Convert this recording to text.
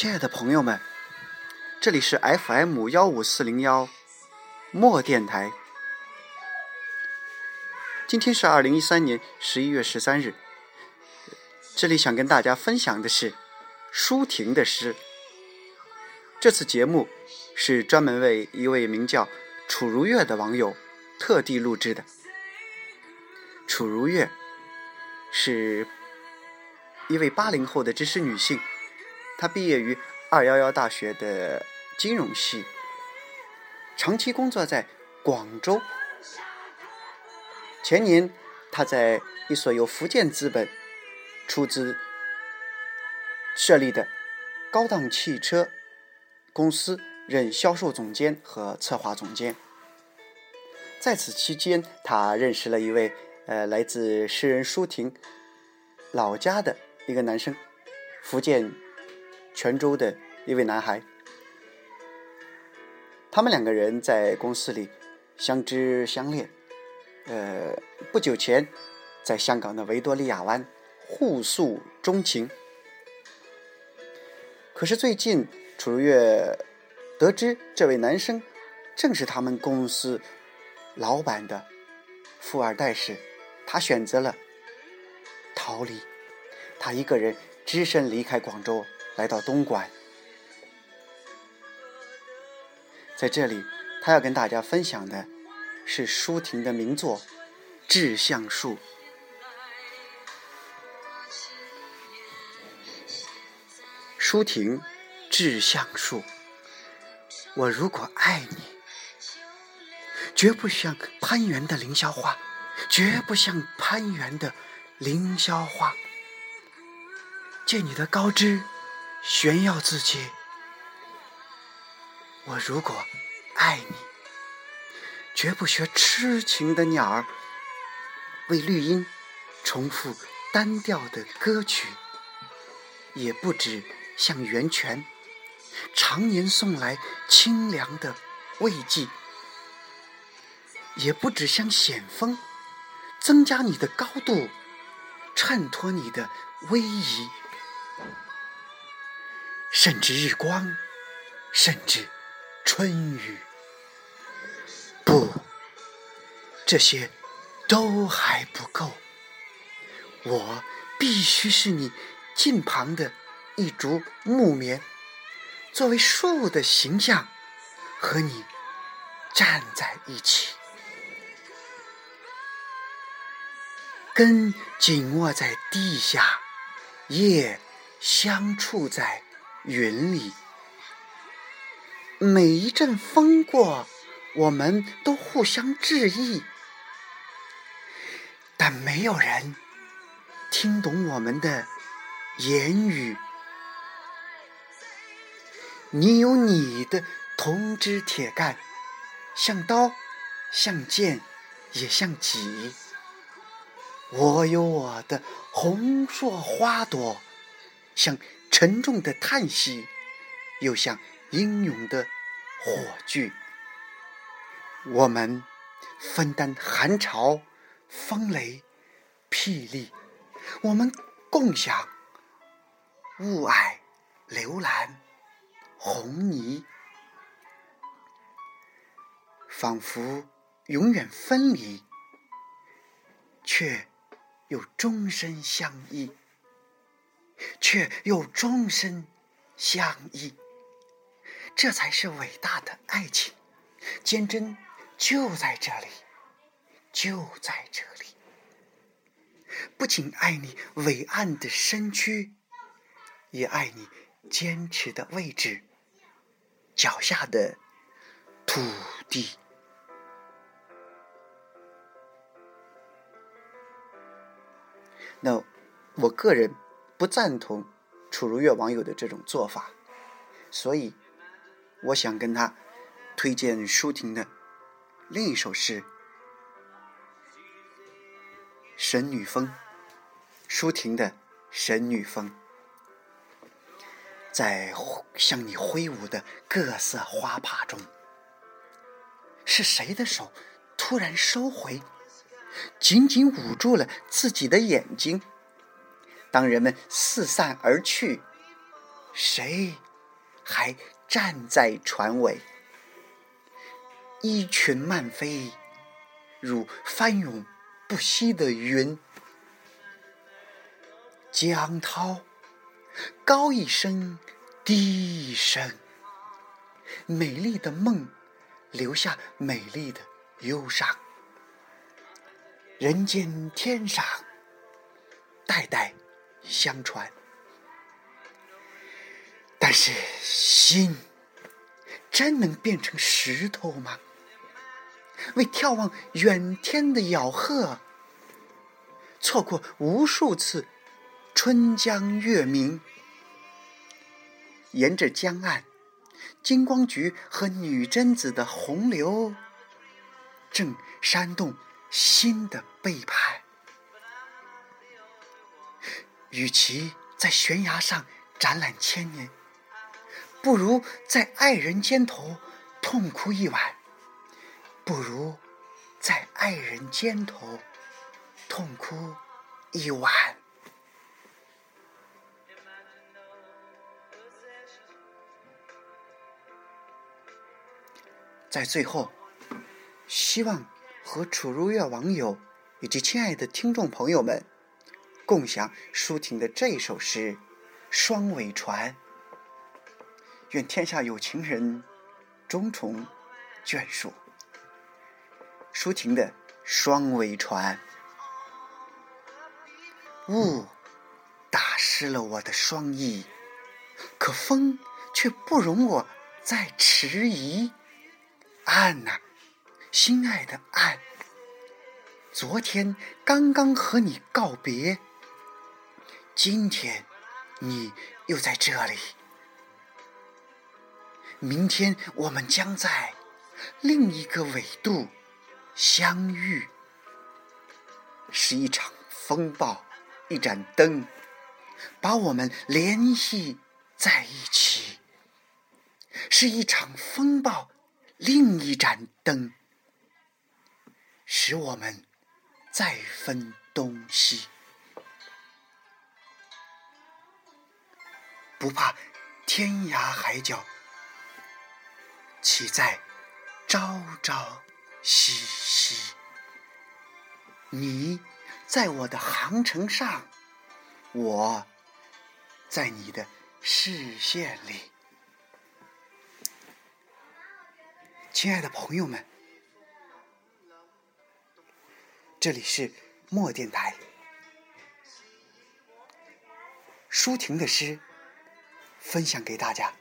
亲爱的朋友们，这里是 FM 幺五四零幺墨电台。今天是二零一三年十一月十三日。这里想跟大家分享的是舒婷的诗。这次节目是专门为一位名叫楚如月的网友特地录制的。楚如月是一位八零后的知识女性。他毕业于二幺幺大学的金融系，长期工作在广州。前年，他在一所由福建资本出资设立的高档汽车公司任销售总监和策划总监。在此期间，他认识了一位呃来自诗人舒婷老家的一个男生，福建。泉州的一位男孩，他们两个人在公司里相知相恋，呃，不久前在香港的维多利亚湾互诉衷情。可是最近楚如月得知这位男生正是他们公司老板的富二代时，他选择了逃离，他一个人只身离开广州。来到东莞，在这里，他要跟大家分享的是舒婷的名作《致橡树》。舒婷，《致橡树》。我如果爱你，绝不像攀援的凌霄花，绝不像攀援的凌霄花，借你的高枝。炫耀自己，我如果爱你，绝不学痴情的鸟儿，为绿荫重复单调的歌曲，也不止向源泉常年送来清凉的慰藉，也不止向险峰增加你的高度，衬托你的威仪。甚至日光，甚至春雨，不，这些都还不够。我必须是你近旁的一株木棉，作为树的形象和你站在一起，根紧握在地下，叶相触在。云里，每一阵风过，我们都互相致意，但没有人听懂我们的言语。你有你的铜枝铁干，像刀，像剑，也像戟；我有我的红硕花朵，像。沉重的叹息，又像英勇的火炬。我们分担寒潮、风雷、霹雳，我们共享雾霭、流岚、红泥，仿佛永远分离，却又终身相依。却又终身相依，这才是伟大的爱情，坚贞就在这里，就在这里。不仅爱你伟岸的身躯，也爱你坚持的位置，脚下的土地。那我个人。不赞同楚如月网友的这种做法，所以我想跟他推荐舒婷的另一首诗《神女峰》。舒婷的《神女峰》在向你挥舞的各色花帕中，是谁的手突然收回，紧紧捂住了自己的眼睛？当人们四散而去，谁还站在船尾。衣裙漫飞，如翻涌不息的云。江涛，高一声，低一声。美丽的梦，留下美丽的忧伤。人间天上，代代相传。但是心，真能变成石头吗？为眺望远天的咬鹤，错过无数次春江月明。沿着江岸，金光菊和女贞子的洪流，正煽动心的背叛。与其在悬崖上展览千年，不如在爱人肩头痛哭一晚。不如在爱人肩头痛哭一晚。在最后，希望和楚如月网友以及亲爱的听众朋友们共享舒婷的这首诗《双尾船》。愿天下有情人终成眷属。舒婷的双尾船，雾打湿了我的双翼，可风却不容我再迟疑。岸呐，心爱的岸，昨天刚刚和你告别，今天你又在这里，明天我们将在另一个纬度。相遇是一场风暴，一盏灯把我们联系在一起；是一场风暴，另一盏灯使我们再分东西。不怕天涯海角，岂在朝朝？夕夕，你在我的航程上，我在你的视线里。亲爱的朋友们，这里是墨电台，舒婷的诗分享给大家。